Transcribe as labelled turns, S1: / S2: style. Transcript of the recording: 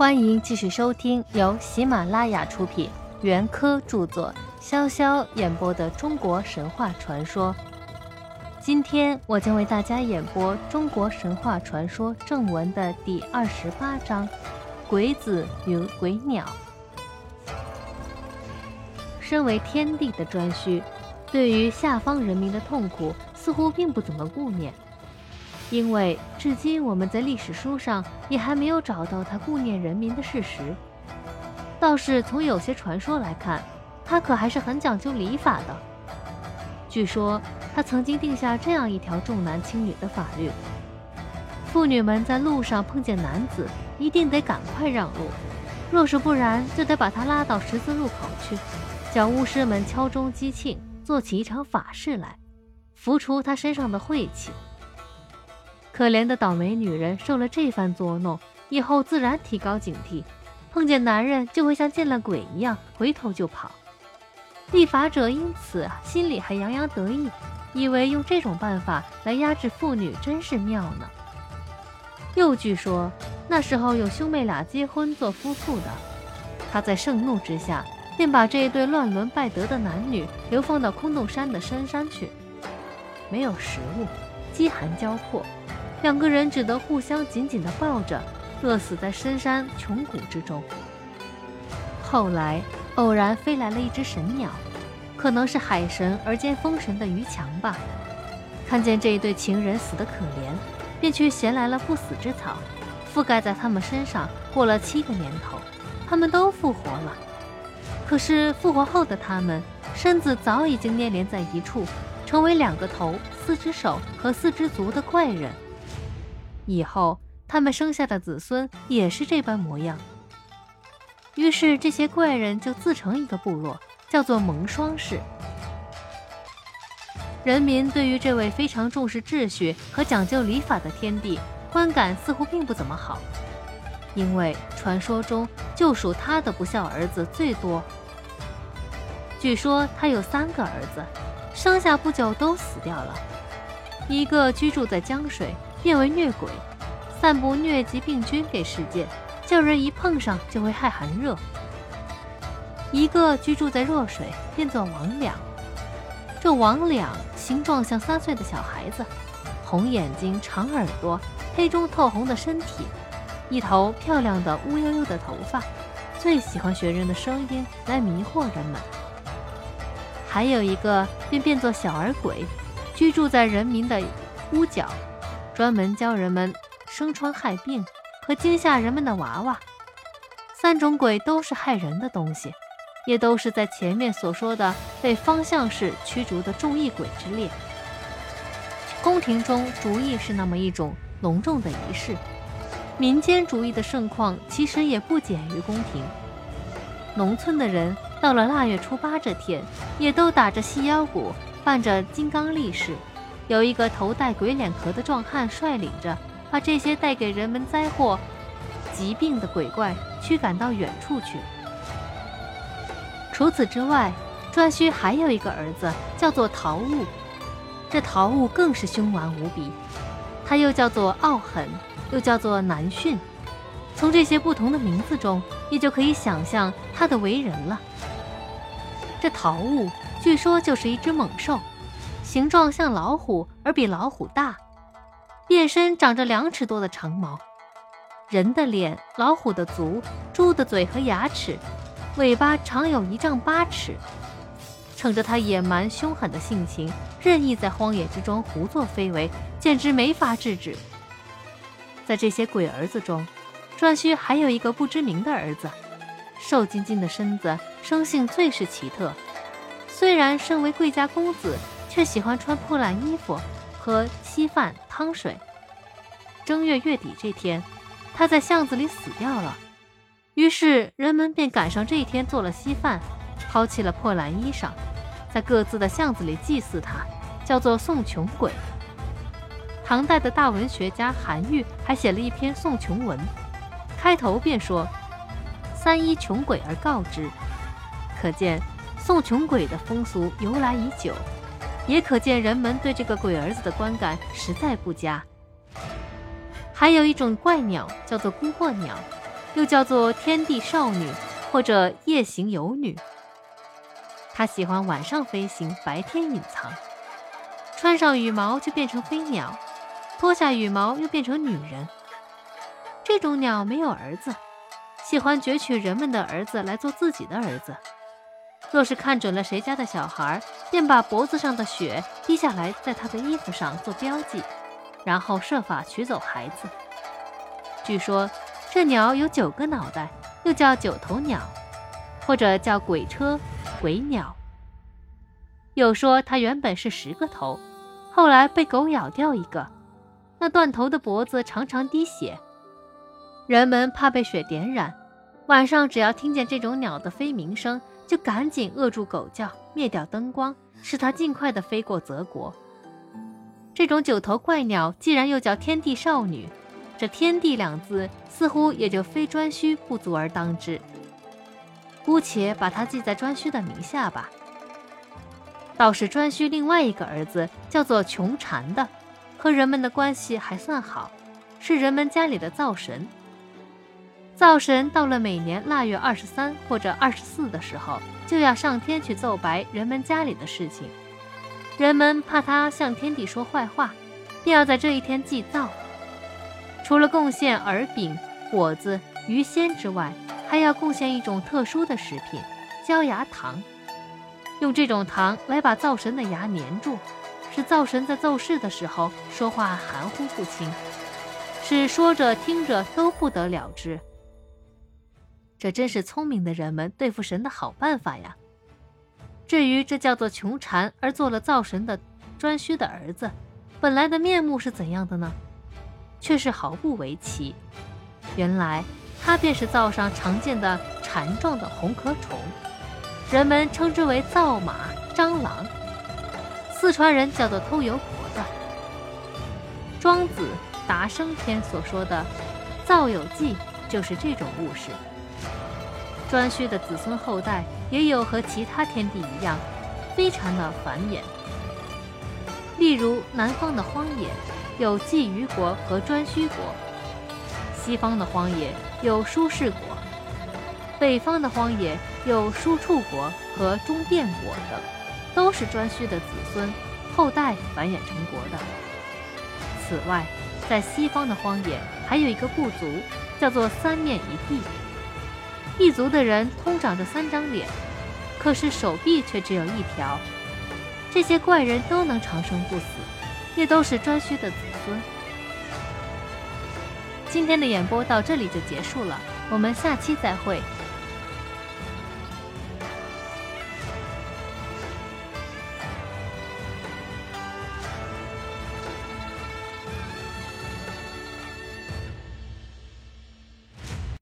S1: 欢迎继续收听由喜马拉雅出品、袁科著作、潇潇演播的中国神话传说。今天我将为大家演播中国神话传说正文的第二十八章：鬼子与鬼鸟。身为天帝的颛顼，对于下方人民的痛苦似乎并不怎么顾念。因为至今我们在历史书上也还没有找到他顾念人民的事实，倒是从有些传说来看，他可还是很讲究礼法的。据说他曾经定下这样一条重男轻女的法律：妇女们在路上碰见男子，一定得赶快让路；若是不然，就得把他拉到十字路口去，叫巫师们敲钟击磬，做起一场法事来，拂除他身上的晦气。可怜的倒霉女人受了这番作弄，以后自然提高警惕，碰见男人就会像见了鬼一样回头就跑。立法者因此心里还洋洋得意，以为用这种办法来压制妇女真是妙呢。又据说那时候有兄妹俩结婚做夫妇的，他在盛怒之下，便把这一对乱伦败德的男女流放到空洞山的深山去，没有食物，饥寒交迫。两个人只得互相紧紧地抱着，饿死在深山穷谷之中。后来偶然飞来了一只神鸟，可能是海神而兼风神的于强吧。看见这一对情人死得可怜，便去衔来了不死之草，覆盖在他们身上。过了七个年头，他们都复活了。可是复活后的他们，身子早已经粘连在一处，成为两个头、四只手和四只足的怪人。以后，他们生下的子孙也是这般模样。于是，这些怪人就自成一个部落，叫做蒙双氏。人民对于这位非常重视秩序和讲究礼法的天帝，观感似乎并不怎么好，因为传说中就属他的不孝儿子最多。据说他有三个儿子，生下不久都死掉了，一个居住在江水。变为虐鬼，散布疟疾病菌给世界，叫人一碰上就会害寒热。一个居住在弱水，变作魍魉。这魍魉形状像三岁的小孩子，红眼睛、长耳朵、黑中透红的身体，一头漂亮的乌悠悠的头发，最喜欢学人的声音来迷惑人们。还有一个便变作小儿鬼，居住在人民的屋角。专门教人们生疮害病和惊吓人们的娃娃，三种鬼都是害人的东西，也都是在前面所说的被方向式驱逐的众异鬼之列。宫廷中逐意是那么一种隆重的仪式，民间主义的盛况其实也不减于宫廷。农村的人到了腊月初八这天，也都打着细腰鼓，伴着金刚力士。有一个头戴鬼脸壳的壮汉率领着，把这些带给人们灾祸、疾病的鬼怪驱赶到远处去。除此之外，颛顼还有一个儿子，叫做陶物。这陶物更是凶顽无比，他又叫做傲狠，又叫做难驯。从这些不同的名字中，也就可以想象他的为人了。这陶物据说就是一只猛兽。形状像老虎，而比老虎大，遍身长着两尺多的长毛，人的脸，老虎的足，猪的嘴和牙齿，尾巴长有一丈八尺。乘着他野蛮凶狠的性情，任意在荒野之中胡作非为，简直没法制止。在这些鬼儿子中，颛顼还有一个不知名的儿子，瘦筋筋的身子，生性最是奇特。虽然身为贵家公子。却喜欢穿破烂衣服，喝稀饭汤水。正月月底这天，他在巷子里死掉了。于是人们便赶上这一天做了稀饭，抛弃了破烂衣裳，在各自的巷子里祭祀他，叫做送穷鬼。唐代的大文学家韩愈还写了一篇送穷文，开头便说：“三一穷鬼而告之。”可见送穷鬼的风俗由来已久。也可见人们对这个鬼儿子的观感实在不佳。还有一种怪鸟叫做孤惑鸟，又叫做天地少女或者夜行游女。它喜欢晚上飞行，白天隐藏。穿上羽毛就变成飞鸟，脱下羽毛又变成女人。这种鸟没有儿子，喜欢攫取人们的儿子来做自己的儿子。若是看准了谁家的小孩，便把脖子上的血滴下来，在他的衣服上做标记，然后设法取走孩子。据说这鸟有九个脑袋，又叫九头鸟，或者叫鬼车、鬼鸟。又说它原本是十个头。后来被狗咬掉一个，那断头的脖子常常滴血，人们怕被血点染，晚上只要听见这种鸟的飞鸣声，就赶紧扼住狗叫，灭掉灯光，使它尽快的飞过泽国。这种九头怪鸟既然又叫天地少女，这“天地”两字似乎也就非颛顼不足而当之，姑且把它记在颛顼的名下吧。倒是颛顼另外一个儿子叫做穷禅的，和人们的关系还算好，是人们家里的灶神。灶神到了每年腊月二十三或者二十四的时候，就要上天去奏白人们家里的事情。人们怕他向天帝说坏话，便要在这一天祭灶。除了贡献饵饼、果子、鱼鲜之外，还要贡献一种特殊的食品——焦牙糖。用这种糖来把灶神的牙粘住，使灶神在奏事的时候说话含糊不清，使说着听着都不得了之。这真是聪明的人们对付神的好办法呀！至于这叫做穷蝉而做了灶神的颛顼的儿子，本来的面目是怎样的呢？却是毫不为奇。原来他便是灶上常见的蝉状的红壳虫。人们称之为灶马、蟑螂，四川人叫做偷油婆子。庄子《达生篇》所说的“灶有祭”，就是这种物事。颛顼的子孙后代也有和其他天地一样，非常的繁衍。例如南方的荒野有祭虞国和颛顼国，西方的荒野有舒氏国。北方的荒野有舒处国和中甸国等，都是颛顼的子孙后代繁衍成国的。此外，在西方的荒野还有一个部族，叫做三面一地。异族的人通长着三张脸，可是手臂却只有一条。这些怪人都能长生不死，也都是颛顼的子孙。今天的演播到这里就结束了，我们下期再会。